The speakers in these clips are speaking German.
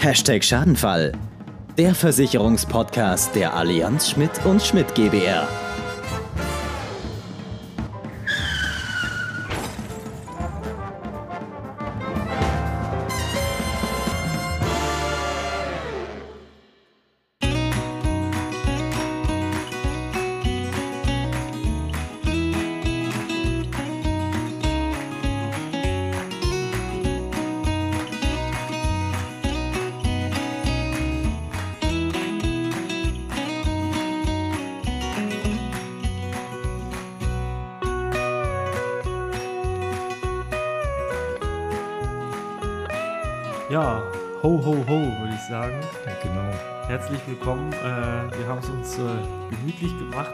Hashtag Schadenfall. Der Versicherungspodcast der Allianz Schmidt und Schmidt GbR. Ja, ho, ho, ho, würde ich sagen. Ja, genau. Herzlich willkommen. Äh, wir haben es uns äh, gemütlich gemacht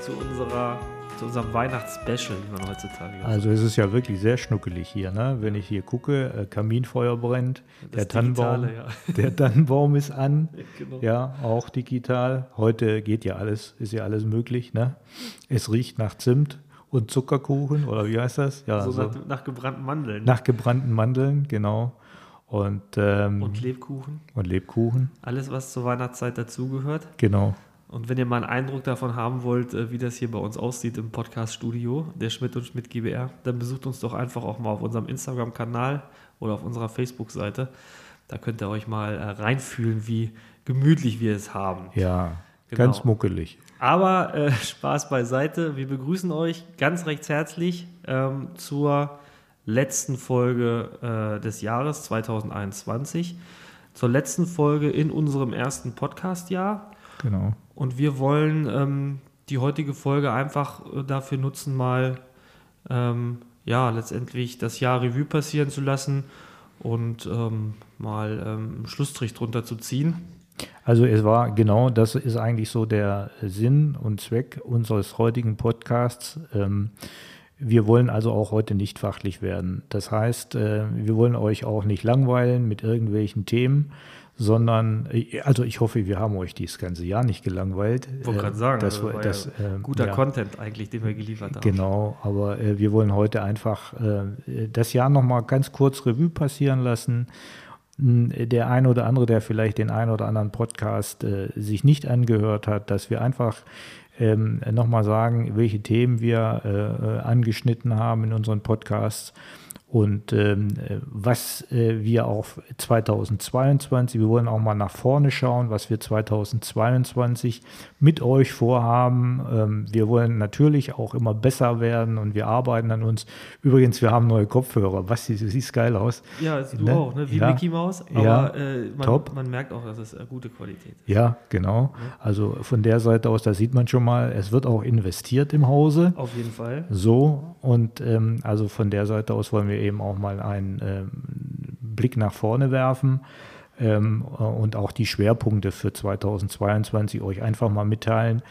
zu unserer zu unserem Weihnachtsspecial, wie man heutzutage sagt. Also es ist ja wirklich sehr schnuckelig hier, ne? Wenn ich hier gucke, äh, Kaminfeuer brennt, Das der Tannenbaum, Digitale, ja. der Tannenbaum ist an, Genau. ja, auch digital. Heute geht ja alles, ist ja alles möglich, ne? Es riecht nach Zimt und Zuckerkuchen oder wie heißt das? Ja, so so nach, nach gebrannten Mandeln nach gebrannten Mandeln, genau. Und, ähm, und Lebkuchen. und Lebkuchen, Alles, was zur Weihnachtszeit dazugehört. genau. Und wenn ihr mal einen Eindruck davon haben wollt, äh, wie das hier bei uns aussieht im Podcast-Studio, der Schmidt und Schmidt GBR, dann besucht uns doch einfach auch mal auf unserem Instagram-Kanal oder auf unserer Facebook-Seite. Da könnt ihr euch mal äh, reinfühlen, wie gemütlich wir es haben. Ja, Genau. ganz muckelig. Aber äh, Spaß beiseite. Wir begrüßen euch ganz recht herzlich ähm, zur letzten Folge äh, des Jahres 2021. Zur letzten Folge in unserem ersten Podcast-Jahr. Genau. Und wir wollen ähm, die heutige Folge einfach äh, dafür nutzen, mal ähm, ja letztendlich das Jahr Revue passieren zu lassen und ähm, mal ähm, einen Schlussstrich drunter zu ziehen. Also es war genau, das ist eigentlich so der Sinn und Zweck unseres heutigen Podcasts. Ähm, wir wollen also auch heute nicht fachlich werden. Das heißt, äh, wir wollen euch auch nicht langweilen mit irgendwelchen Themen, sondern, äh, also ich hoffe, wir haben euch dieses ganze Jahr nicht gelangweilt. Ich wollte Äh, gerade sagen, das, also war- das, ja äh, guter ja. Content eigentlich, den wir geliefert haben. Genau, aber wir wollen heute einfach das Jahr nochmal ganz kurz Revue passieren lassen. M, Der ein oder andere, der vielleicht den ein oder anderen Podcast äh, sich nicht angehört hat, dass wir einfach ähm, nochmal sagen, welche Themen wir äh, angeschnitten haben in unseren Podcasts und ähm, äh, was äh, wir auch 2022, wir wollen auch mal nach vorne schauen, was wir 2022 mit euch vorhaben. Ähm, wir wollen natürlich auch immer besser werden und wir arbeiten an uns. Übrigens, wir haben neue Kopfhörer. Was, du siehst geil aus. Ja, du Ne? auch, ne? wie Ja. Mickey Mouse, aber Ja, äh, man, top. man merkt auch, dass es äh, gute Qualität ist. Ja, genau. Also von der Seite aus, da sieht man schon mal, es wird auch investiert im Hause. Auf jeden Fall. So, und ähm, also von der Seite aus wollen wir eben auch mal einen ähm, Blick nach vorne werfen ähm, äh, und auch die Schwerpunkte für 2022 euch einfach mal mitteilen.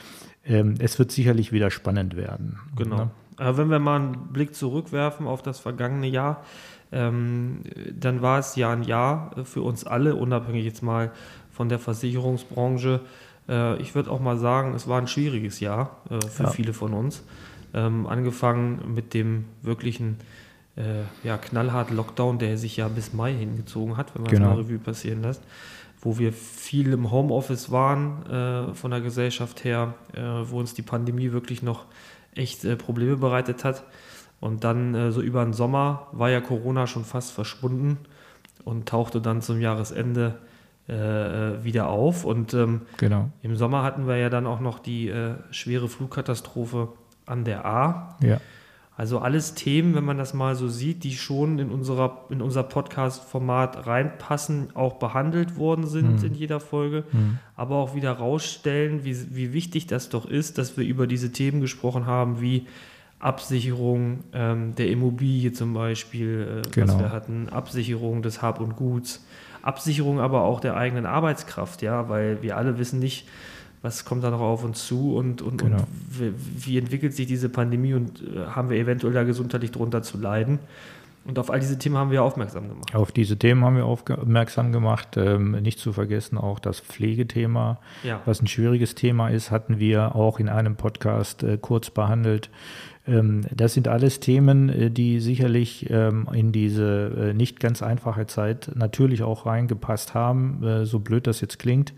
Ähm, es wird sicherlich wieder spannend werden. Genau. Ne? Aber wenn wir mal einen Blick zurückwerfen auf das vergangene Jahr, ähm, dann war es ja ein Jahr für uns alle, unabhängig jetzt mal von der Versicherungsbranche. Äh, ich würde auch mal sagen, es war ein schwieriges Jahr äh, für Ja. viele von uns. Ähm, angefangen mit dem wirklichen äh, ja, knallhart Lockdown, der sich ja bis Mai hingezogen hat, wenn man Genau. es mal Revue passieren lässt, wo wir viel im Homeoffice waren äh, von der Gesellschaft her, äh, wo uns die Pandemie wirklich noch echt äh, Probleme bereitet hat. Und dann äh, so über den Sommer war ja Corona schon fast verschwunden und tauchte dann zum Jahresende äh, wieder auf. Und ähm, Genau. im Sommer hatten wir ja dann auch noch die schwere Flugkatastrophe an der A. Ja. Also alles Themen, wenn man das mal so sieht, die schon in, unserer, in unser Podcast-Format reinpassen, auch behandelt worden sind Mhm. in jeder Folge, Mhm. aber auch wieder rausstellen, wie, wie wichtig das doch ist, dass wir über diese Themen gesprochen haben, wie Absicherung ähm, der Immobilie zum Beispiel, äh, was Genau. wir hatten, Absicherung des Hab und Guts, Absicherung aber auch der eigenen Arbeitskraft, ja, weil wir alle wissen nicht, was kommt da noch auf uns zu und, und, Genau. und wie, entwickelt sich diese Pandemie und äh, haben wir eventuell da gesundheitlich drunter zu leiden. Und auf all diese Themen haben wir aufmerksam gemacht. Auf diese Themen haben wir aufmerksam gemacht. Ähm, nicht zu vergessen auch das Pflegethema, Ja, was ein schwieriges Thema ist, hatten wir auch in einem Podcast äh, kurz behandelt. Ähm, das sind alles Themen, äh, die sicherlich ähm, in diese äh, nicht ganz einfache Zeit natürlich auch reingepasst haben, äh, so blöd das jetzt klingt.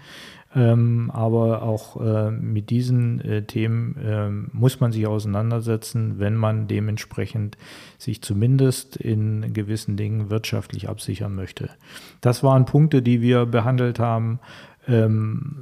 Ähm, aber auch äh, mit diesen äh, Themen äh, muss man sich auseinandersetzen, wenn man dementsprechend sich zumindest in gewissen Dingen wirtschaftlich absichern möchte. Das waren Punkte, die wir behandelt haben. Ähm,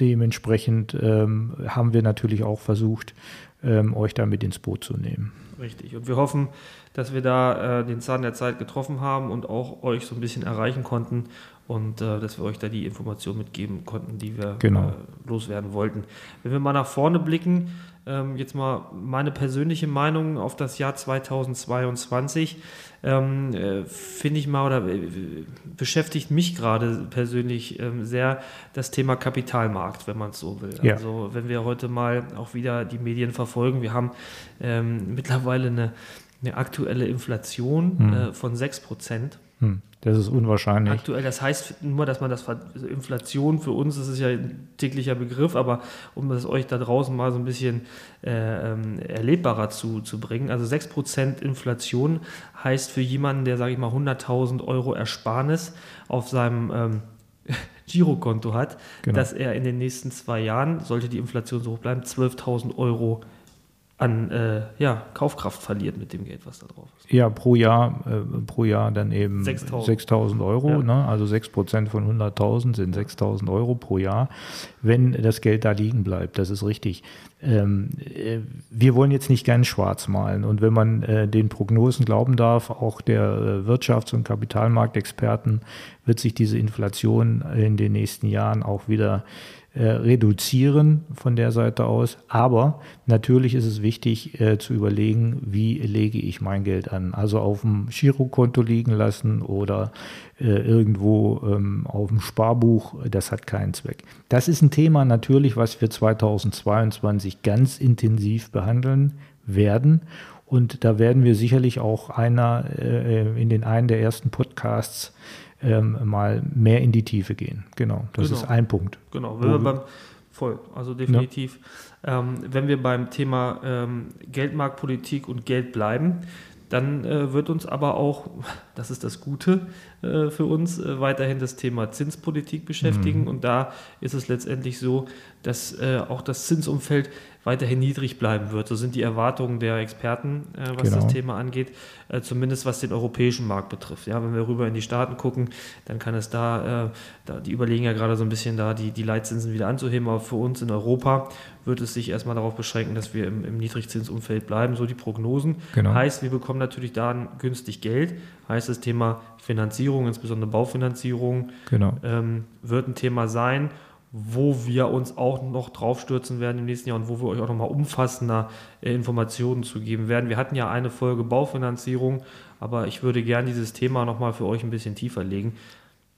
dementsprechend ähm, haben wir natürlich auch versucht, ähm, euch damit ins Boot zu nehmen. Richtig. Und wir hoffen, dass wir da äh, den Zahn der Zeit getroffen haben und auch euch so ein bisschen erreichen konnten und äh, dass wir euch da die Informationen mitgeben konnten, die wir genau. äh, loswerden wollten. Wenn wir mal nach vorne blicken, ähm, jetzt mal meine persönliche Meinung auf das Jahr 2022, ähm, äh, finde ich mal oder äh, beschäftigt mich gerade persönlich ähm, sehr das Thema Kapitalmarkt, wenn man es so will. Ja. Also wenn wir heute mal auch wieder die Medien verfolgen, wir haben ähm, mittlerweile eine, eine aktuelle Inflation hm. äh, von 6 Prozent. Hm, das ist unwahrscheinlich. Aktuell, das heißt nur, dass man das also Inflation für uns, das ist ja ein täglicher Begriff, aber um das euch da draußen mal so ein bisschen äh, ähm, erlebbarer zu, zu bringen. Also 6% Inflation heißt für jemanden, der, sage ich mal, 100.000 Euro Ersparnis auf seinem ähm, Girokonto hat, genau. dass er in den nächsten zwei Jahren, sollte die Inflation so hoch bleiben, 12.000 Euro an äh, ja, Kaufkraft verliert mit dem Geld, was da drauf ist. Ja, pro Jahr, äh, pro Jahr dann eben 6.000 Euro. Ja. Ne? Also 6 Prozent von 100.000 sind 6.000 Euro pro Jahr, wenn das Geld da liegen bleibt. Das ist richtig. Ähm, äh, wir wollen jetzt nicht ganz schwarz malen. Und wenn man äh, den Prognosen glauben darf, auch der äh, Wirtschafts- und Kapitalmarktexperten, wird sich diese Inflation in den nächsten Jahren auch wieder äh, reduzieren von der Seite aus. Aber natürlich ist es wichtig äh, zu überlegen, wie lege ich mein Geld an. Also auf dem Girokonto liegen lassen oder äh, irgendwo ähm, auf dem Sparbuch, das hat keinen Zweck. Das ist ein Thema natürlich, was wir 2022 ganz intensiv behandeln werden. Und da werden wir sicherlich auch einer äh, in den einen der ersten Podcasts ähm, mal mehr in die Tiefe gehen. Genau, das genau. ist ein Punkt. Genau, wenn wir beim, voll, also definitiv. Ja. Ähm, wenn wir beim Thema ähm, Geldmarktpolitik und Geld bleiben, dann äh, wird uns aber auch, das ist das Gute äh, für uns, äh, weiterhin das Thema Zinspolitik beschäftigen. Mhm. Und da ist es letztendlich so, dass äh, auch das Zinsumfeld weiterhin niedrig bleiben wird. So sind die Erwartungen der Experten, äh, was genau. das Thema angeht, äh, zumindest was den europäischen Markt betrifft. Ja, wenn wir rüber in die Staaten gucken, dann kann es da, äh, da die überlegen ja gerade so ein bisschen da, die, die Leitzinsen wieder anzuheben, aber für uns in Europa wird es sich erstmal darauf beschränken, dass wir im, im Niedrigzinsumfeld bleiben, so die Prognosen. Genau. Heißt, wir bekommen natürlich da günstig Geld, heißt das Thema Finanzierung, insbesondere Baufinanzierung, genau. ähm, wird ein Thema sein wo wir uns auch noch draufstürzen werden im nächsten Jahr und wo wir euch auch nochmal umfassender äh, Informationen zu geben werden. Wir hatten ja eine Folge Baufinanzierung, aber ich würde gerne dieses Thema nochmal für euch ein bisschen tiefer legen.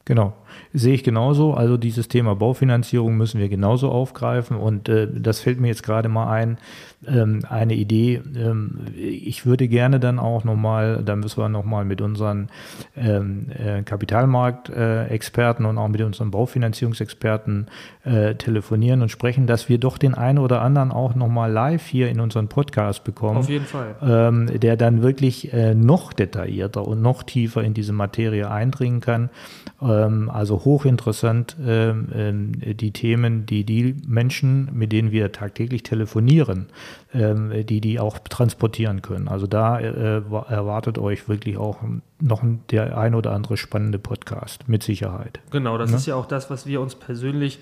Genau, sehe ich genauso. Also dieses Thema Baufinanzierung müssen wir genauso aufgreifen und äh, das fällt mir jetzt gerade mal ein, ähm, eine Idee. Ähm, ich würde gerne dann auch nochmal, da müssen wir nochmal mit unseren ähm, äh, Kapitalmarktexperten äh, und auch mit unseren Baufinanzierungsexperten äh, telefonieren und sprechen, dass wir doch den einen oder anderen auch nochmal live hier in unseren Podcast bekommen. Auf jeden Fall. Ähm, der dann wirklich äh, noch detaillierter und noch tiefer in diese Materie eindringen kann ähm, also hochinteressant ähm, ähm, die Themen, die die Menschen, mit denen wir tagtäglich telefonieren, die die auch transportieren können. Also da äh, erwartet euch wirklich auch noch der ein oder andere spannende Podcast, mit Sicherheit. Genau, das? Ne? ist ja auch das, was wir uns persönlich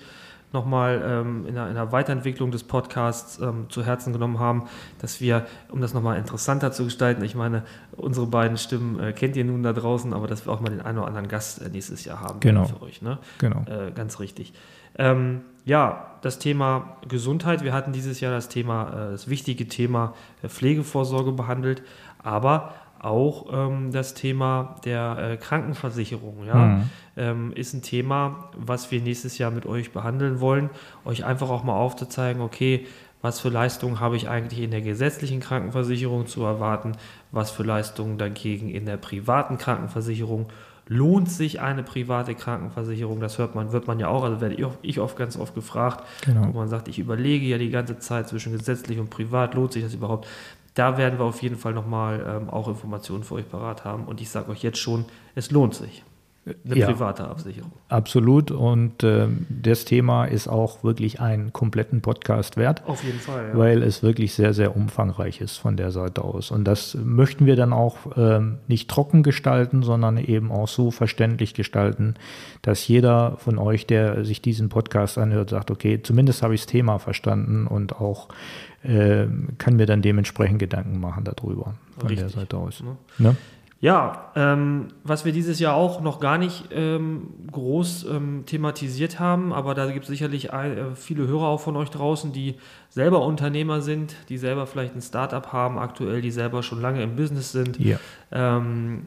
nochmal ähm, in, der, in der Weiterentwicklung des Podcasts ähm, zu Herzen genommen haben, dass wir, um das nochmal interessanter zu gestalten, ich meine, unsere beiden Stimmen äh, kennt ihr nun da draußen, aber dass wir auch mal den einen oder anderen Gast äh, nächstes Jahr haben genau. für euch. Ne? Genau. Äh, ganz richtig. Ähm, ja, das Thema Gesundheit. Wir hatten dieses Jahr das Thema, äh, das wichtige Thema äh, Pflegevorsorge behandelt, aber auch ähm, das Thema der äh, Krankenversicherung. Ja? Mhm. Ähm, ist ein Thema, was wir nächstes Jahr mit euch behandeln wollen. Euch einfach auch mal aufzuzeigen, okay, was für Leistungen habe ich eigentlich in der gesetzlichen Krankenversicherung zu erwarten, was für Leistungen dagegen in der privaten Krankenversicherung. Lohnt sich eine private Krankenversicherung? Das hört man, wird man ja auch, also werde ich oft ganz oft gefragt, genau. wo man sagt, ich überlege ja die ganze Zeit zwischen gesetzlich und privat, lohnt sich das überhaupt? Da werden wir auf jeden Fall nochmal ähm, auch Informationen für euch parat haben. Und ich sage euch jetzt schon, es lohnt sich. Eine ja, private Absicherung. Absolut. Und äh, das Thema ist auch wirklich einen kompletten Podcast wert. Auf jeden Fall. Ja. Weil es wirklich sehr, sehr umfangreich ist von der Seite aus. Und das möchten wir dann auch ähm, nicht trocken gestalten, sondern eben auch so verständlich gestalten, dass jeder von euch, der sich diesen Podcast anhört, sagt, okay, zumindest habe ich das Thema verstanden und auch äh, kann mir dann dementsprechend Gedanken machen darüber von Richtig. der Seite aus. Ne? Ne? Ja, ähm, was wir dieses Jahr auch noch gar nicht ähm, groß ähm, thematisiert haben, aber da gibt es sicherlich ein, äh, viele Hörer auch von euch draußen, die selber Unternehmer sind, die selber vielleicht ein Startup haben, aktuell, die selber schon lange im Business sind. Ja. Ähm,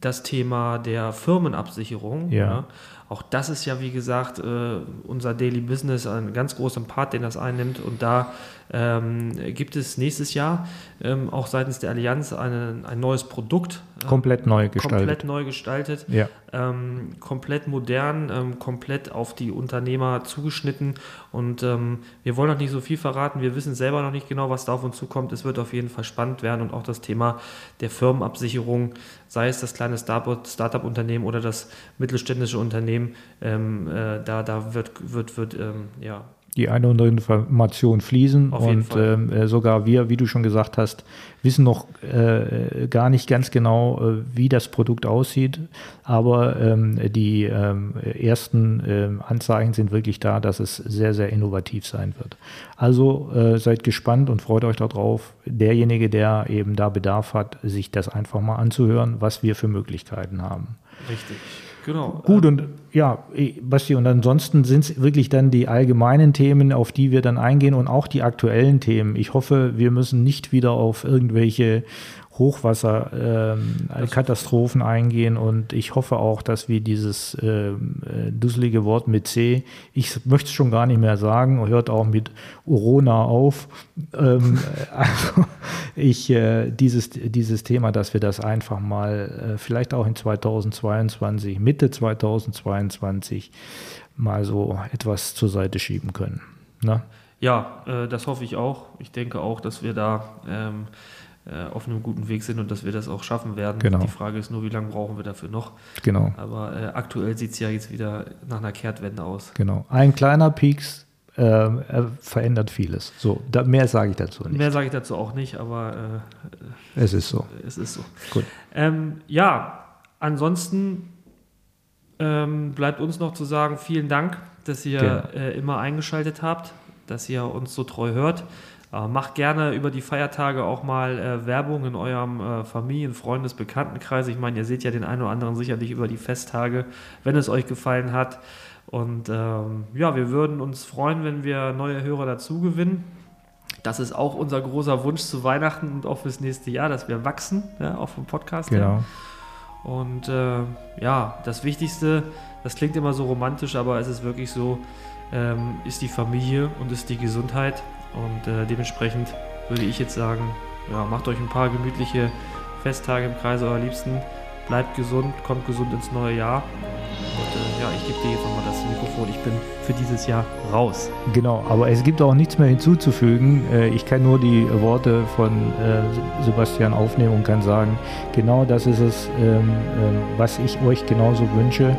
das Thema der Firmenabsicherung. Ja. ja. Auch das ist ja, wie gesagt, äh, unser Daily Business, ein ganz großer Part, den das einnimmt. Und da ähm, gibt es nächstes Jahr ähm, auch seitens der Allianz eine, ein neues Produkt. Äh, komplett neu gestaltet. Komplett neu gestaltet. Ja. Ähm, komplett modern, ähm, komplett auf die Unternehmer zugeschnitten. Und ähm, wir wollen noch nicht so viel verraten. Wir wissen selber noch nicht genau, was da auf uns zukommt. Es wird auf jeden Fall spannend werden und auch das Thema der Firmenabsicherung, sei es das kleine Startup-Unternehmen oder das mittelständische Unternehmen, ähm, äh, da, da wird, wird, wird ja, die eine oder andere Information fließen. Auf und ähm, äh, sogar wir, wie du schon gesagt hast, wissen noch äh, gar nicht ganz genau, äh, wie das Produkt aussieht. Aber ähm, die ähm, ersten ähm, Anzeichen sind wirklich da, dass es sehr, sehr innovativ sein wird. Also äh, seid gespannt und freut euch darauf. Derjenige, der eben da Bedarf hat, sich das einfach mal anzuhören, was wir für Möglichkeiten haben. Richtig. Genau. Gut, und ja, Basti, und ansonsten sind es wirklich dann die allgemeinen Themen, auf die wir dann eingehen und auch die aktuellen Themen. Ich hoffe, wir müssen nicht wieder auf irgendwelche Hochwasserkatastrophen ähm, eingehen und ich hoffe auch, dass wir dieses ähm, äh, dusselige Wort mit C, ich möchte es schon gar nicht mehr sagen, hört auch mit Urona auf. Ähm, also ich, äh, dieses, dieses Thema, dass wir das einfach mal äh, vielleicht auch in 2022, Mitte 2022 mal so etwas zur Seite schieben können. Ne? Ja, äh, das hoffe ich auch. Ich denke auch, dass wir da ähm, äh, auf einem guten Weg sind und dass wir das auch schaffen werden. Genau. Die Frage ist nur, wie lange brauchen wir dafür noch? Genau. Aber äh, aktuell sieht es ja jetzt wieder nach einer Kehrtwende aus. Genau. Ein kleiner Peaks äh, verändert vieles. So, da, mehr sage ich dazu nicht. Mehr sage ich dazu auch nicht, aber äh, es ist so. Es ist so. Gut. Ähm, ja, ansonsten ähm, bleibt uns noch zu sagen, vielen Dank, dass ihr genau. Äh, immer eingeschaltet habt, dass ihr uns so treu hört. Äh, macht gerne über die Feiertage auch mal äh, Werbung in eurem äh, Familien-, Freundes-, Bekanntenkreis. Ich meine, ihr seht ja den einen oder anderen sicherlich über die Festtage, wenn es euch gefallen hat. Und ähm, ja, wir würden uns freuen, wenn wir neue Hörer dazu gewinnen. Das ist auch unser großer Wunsch zu Weihnachten und auch fürs nächste Jahr, dass wir wachsen, ja, auch vom Podcast genau. her. Und äh, ja, das Wichtigste, das klingt immer so romantisch, aber es ist wirklich so, ähm, ist die Familie und ist die Gesundheit. Und äh, dementsprechend würde ich jetzt sagen, ja, macht euch ein paar gemütliche Festtage im Kreise eurer Liebsten. Bleibt gesund, kommt gesund ins neue Jahr. Und äh, ja, ich gebe dir jetzt nochmal das Mikrofon. Ich bin für dieses Jahr raus. Genau, aber es gibt auch nichts mehr hinzuzufügen. Äh, ich kann nur die Worte von äh, Sebastian aufnehmen und kann sagen, genau das ist es, ähm, ähm, was ich euch genauso wünsche.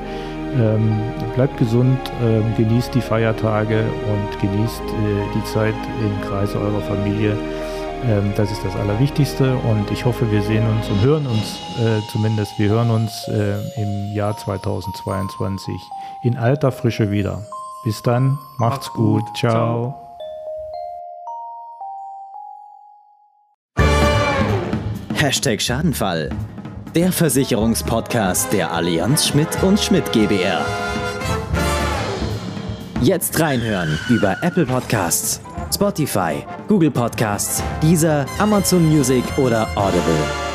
Ähm, bleibt gesund, ähm, genießt die Feiertage und genießt äh, die Zeit im Kreise eurer Familie. Ähm, das ist das Allerwichtigste und ich hoffe, wir sehen uns und hören uns äh, zumindest, wir hören uns äh, im Jahr 2022 in alter Frische wieder. Bis dann, macht's, macht's gut. gut, ciao. ciao. Hashtag Schadenfall der Versicherungspodcast der Allianz Schmidt und Schmidt GbR. Jetzt reinhören über Apple Podcasts, Spotify, Google Podcasts, Deezer, Amazon Music oder Audible.